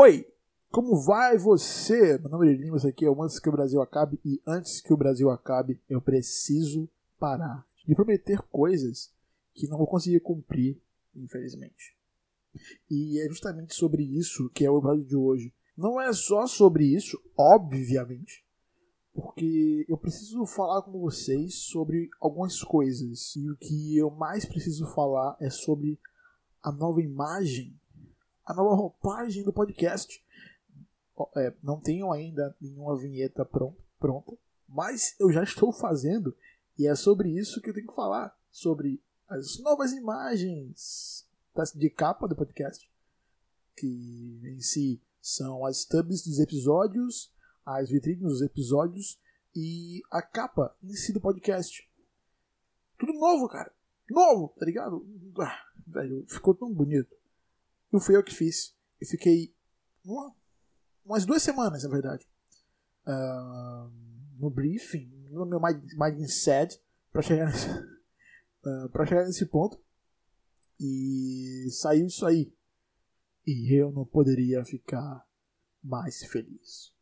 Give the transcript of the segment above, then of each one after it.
Oi, como vai você? Meu nome é Lima, isso aqui é o Antes que o Brasil acabe e antes que o Brasil acabe, eu preciso parar de prometer coisas que não vou conseguir cumprir, infelizmente. E é justamente sobre isso que é o episódio de hoje. Não é só sobre isso, obviamente, porque eu preciso falar com vocês sobre algumas coisas. E o que eu mais preciso falar é sobre a nova imagem, a nova roupagem do podcast. É, não tenho ainda nenhuma vinheta pronta, mas eu já estou fazendo e é sobre isso que eu tenho que falar. Sobre as novas imagens de capa do podcast, que em si são as thumbs dos episódios as vitrines dos episódios e a capa em si do podcast. Tudo novo, cara. Novo, tá ligado? Ah, velho, ficou tão bonito. Não fui eu que fiz. Eu fiquei uma, umas duas semanas, na verdade, uh, no briefing, no meu mindset, para chegar, nesse, uh, pra chegar nesse ponto. E saiu isso aí. E eu não poderia ficar mais feliz.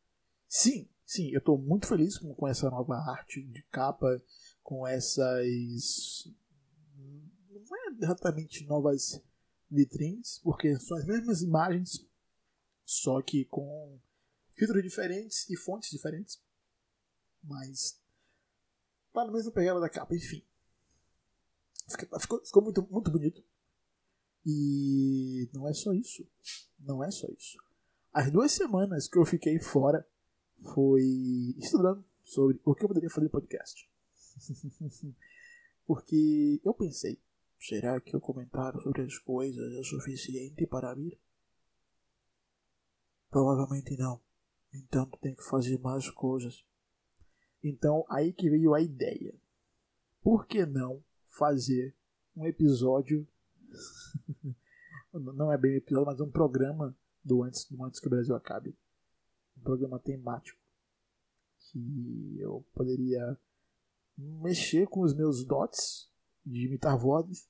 Sim, sim, eu estou muito feliz com, com essa nova arte de capa, com essas. Não é exatamente novas vitrines, porque são as mesmas imagens, só que com filtros diferentes e fontes diferentes. Mas. Tá na mesma pegada da capa, enfim. Ficou, ficou muito, muito bonito. E não é só isso. Não é só isso. As duas semanas que eu fiquei fora foi estudando sobre o que eu poderia fazer podcast. Porque eu pensei, será que o comentário sobre as coisas é suficiente para vir? Provavelmente não. Então tu tem que fazer mais coisas. Então aí que veio a ideia. Por que não fazer um episódio não é bem um episódio, mas um programa do antes, do antes que o Brasil acabe um programa temático que eu poderia mexer com os meus dots de imitar vozes.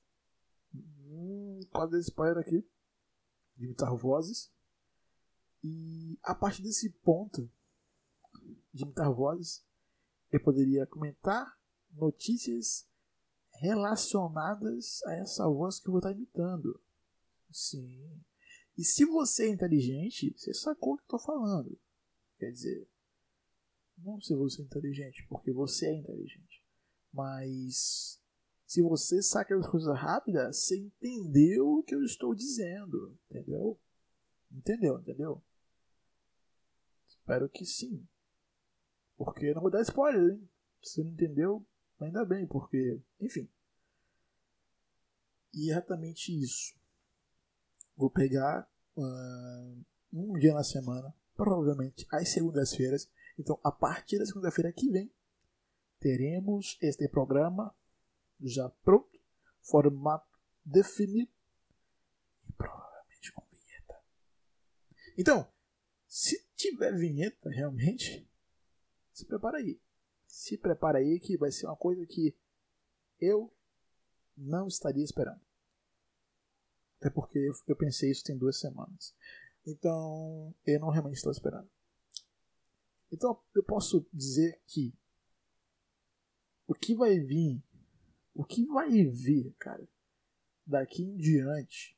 Hum, quase spoiler aqui. De imitar vozes. E a partir desse ponto de imitar vozes, eu poderia comentar notícias relacionadas a essa voz que eu vou estar imitando. Sim. E se você é inteligente, você sacou o que eu estou falando. Quer dizer, não se você é inteligente, porque você é inteligente. Mas se você saca as coisas rápidas, você entendeu o que eu estou dizendo. Entendeu? Entendeu, entendeu? Espero que sim. Porque não vou dar spoiler, hein? Se não entendeu, ainda bem, porque. Enfim. E é exatamente isso. Vou pegar uh, um dia na semana provavelmente às segundas-feiras. Então, a partir da segunda-feira que vem, teremos este programa já pronto, formato definido e provavelmente com vinheta. Então, se tiver vinheta realmente, se prepara aí. Se prepara aí que vai ser uma coisa que eu não estaria esperando. Até porque eu pensei isso tem duas semanas. Então, eu não realmente estou esperando. Então, eu posso dizer que o que vai vir, o que vai vir, cara, daqui em diante,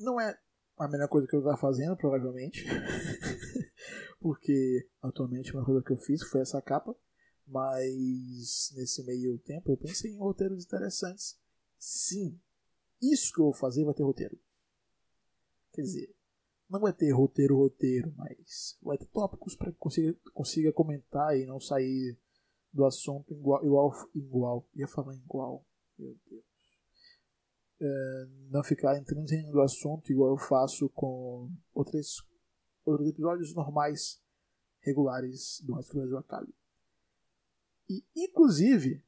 não é a melhor coisa que eu estou fazendo, provavelmente. Porque atualmente uma coisa que eu fiz foi essa capa. Mas nesse meio tempo eu pensei em roteiros interessantes. Sim, isso que eu vou fazer vai ter roteiro. Quer dizer, não vai ter roteiro, roteiro, mas vai ter tópicos para que consiga, consiga comentar e não sair do assunto igual. igual, igual. Ia falar igual. Meu Deus. É, não ficar entrando no assunto igual eu faço com outros, outros episódios normais, regulares do Rádio Brasil Acabe. E, inclusive,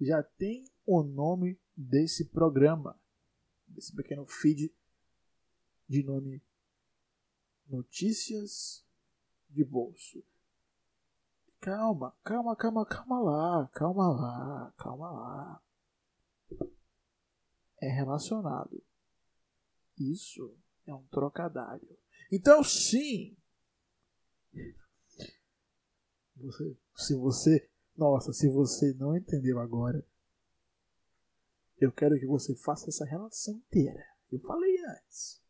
já tem o nome desse programa, desse pequeno feed de nome Notícias de Bolso. Calma, calma, calma, calma lá, calma lá, calma lá. é relacionado. Isso é um trocadilho. Então, sim. Você, se você. Nossa, se você não entendeu agora, eu quero que você faça essa relação inteira. Eu falei antes.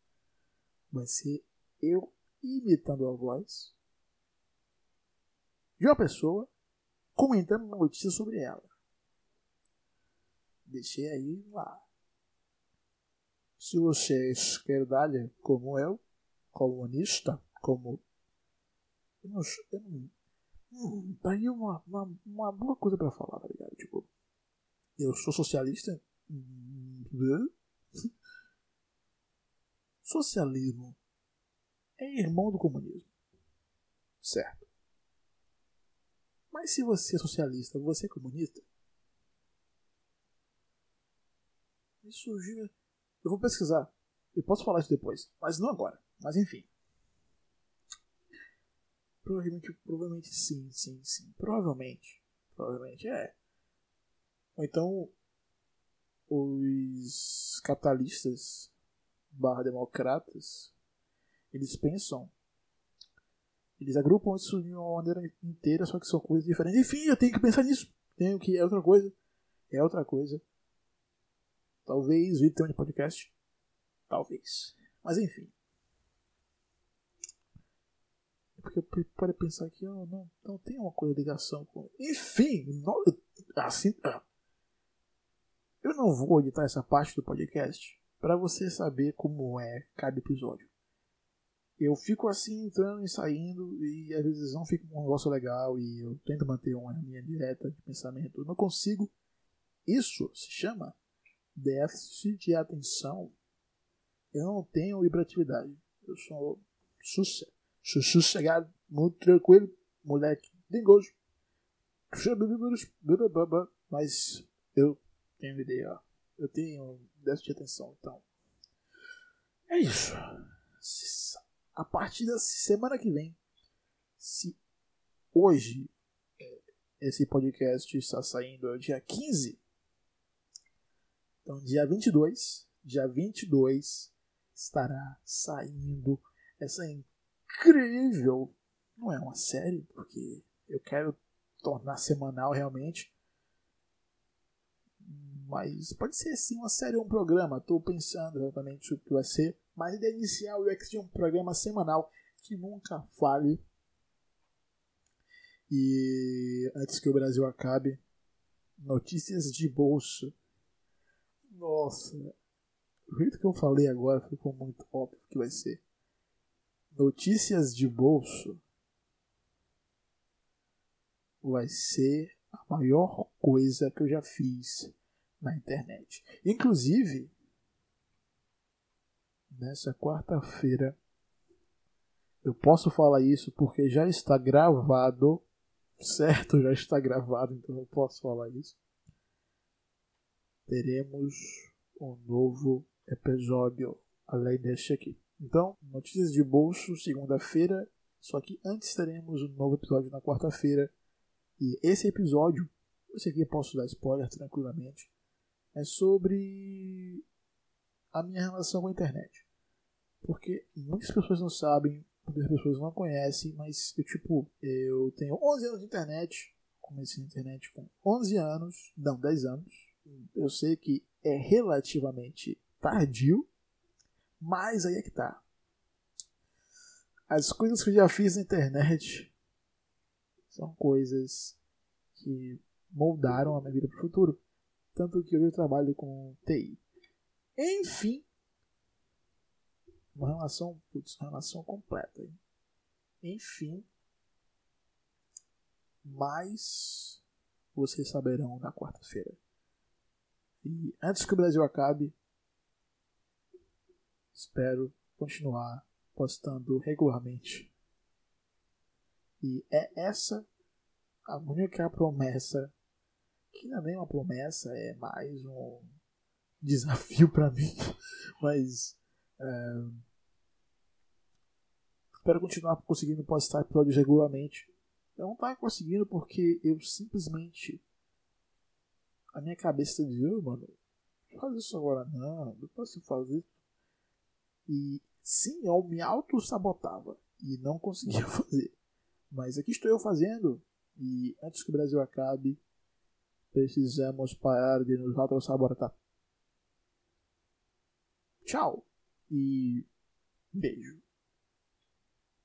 Vai ser eu imitando a voz de uma pessoa comentando uma notícia sobre ela. Deixei aí lá. Se você é esquerdalha como eu, comunista, como. Eu não. Eu não hum, tá aí uma, uma, uma boa coisa pra falar, tá ligado? Tipo, eu sou socialista. Hum, Socialismo é irmão do comunismo. Certo. Mas se você é socialista, você é comunista? Me surgiu. Eu vou pesquisar. Eu posso falar isso depois, mas não agora. Mas enfim. Provavelmente, provavelmente sim, sim, sim. Provavelmente. Provavelmente é. Ou então os capitalistas barra democratas, eles pensam, eles agrupam isso de uma maneira inteira, só que são coisas diferentes. Enfim, eu tenho que pensar nisso. Tenho que é outra coisa. É outra coisa. Talvez vídeo um podcast. Talvez. Mas enfim. É porque pode pensar que oh, não, não tem uma coisa de ligação com. Enfim, não, assim. Ah. Eu não vou editar essa parte do podcast para você saber como é cada episódio. Eu fico assim entrando e saindo e às vezes não fica um negócio legal e eu tento manter uma linha direta de pensamento. Eu não consigo. Isso se chama déficit de atenção. Eu não tenho hiperatividade. Eu sou sossegado, sou sossegado, muito tranquilo, moleque dengoso. Mas eu tenho ideia. Eu tenho déficit de atenção. Então, é isso. A partir da semana que vem, se hoje é, esse podcast está saindo é o dia 15, então dia 22, dia 22 estará saindo essa incrível, não é uma série, porque eu quero tornar semanal realmente, mas pode ser sim uma série ou um programa. Estou pensando exatamente o que vai ser. Mas a ideia inicial é que seja um programa semanal que nunca fale. E antes que o Brasil acabe, notícias de bolso. Nossa, o jeito que eu falei agora ficou muito óbvio que vai ser. Notícias de bolso vai ser a maior coisa que eu já fiz na internet. Inclusive, nessa quarta-feira, eu posso falar isso porque já está gravado, certo? Já está gravado, então eu posso falar isso. Teremos um novo episódio além deste aqui. Então, notícias de bolso, segunda-feira. Só que antes teremos um novo episódio na quarta-feira. E esse episódio, esse aqui eu posso dar spoiler tranquilamente é sobre a minha relação com a internet. Porque muitas pessoas não sabem, muitas pessoas não conhecem, mas eu, tipo, eu tenho 11 anos de internet, comecei na internet com 11 anos, não, 10 anos. Eu sei que é relativamente tardio, mas aí é que tá. As coisas que eu já fiz na internet são coisas que moldaram a minha vida para o futuro. Tanto que eu trabalho com TI. Enfim, uma relação, putz, uma relação completa. Hein? Enfim, mais vocês saberão na quarta-feira. E antes que o Brasil acabe, espero continuar postando regularmente. E é essa a única promessa que não é nem uma promessa, é mais um desafio para mim. Mas é, espero continuar conseguindo postar episódios regularmente. Eu não estava conseguindo porque eu simplesmente. A minha cabeça dizia, oh, mano, Faz isso agora não, não posso fazer. E sim, eu me auto-sabotava e não conseguia fazer. Mas aqui estou eu fazendo e antes que o Brasil acabe, precisamos parar de nos auto-sabotar. Tchau e beijo.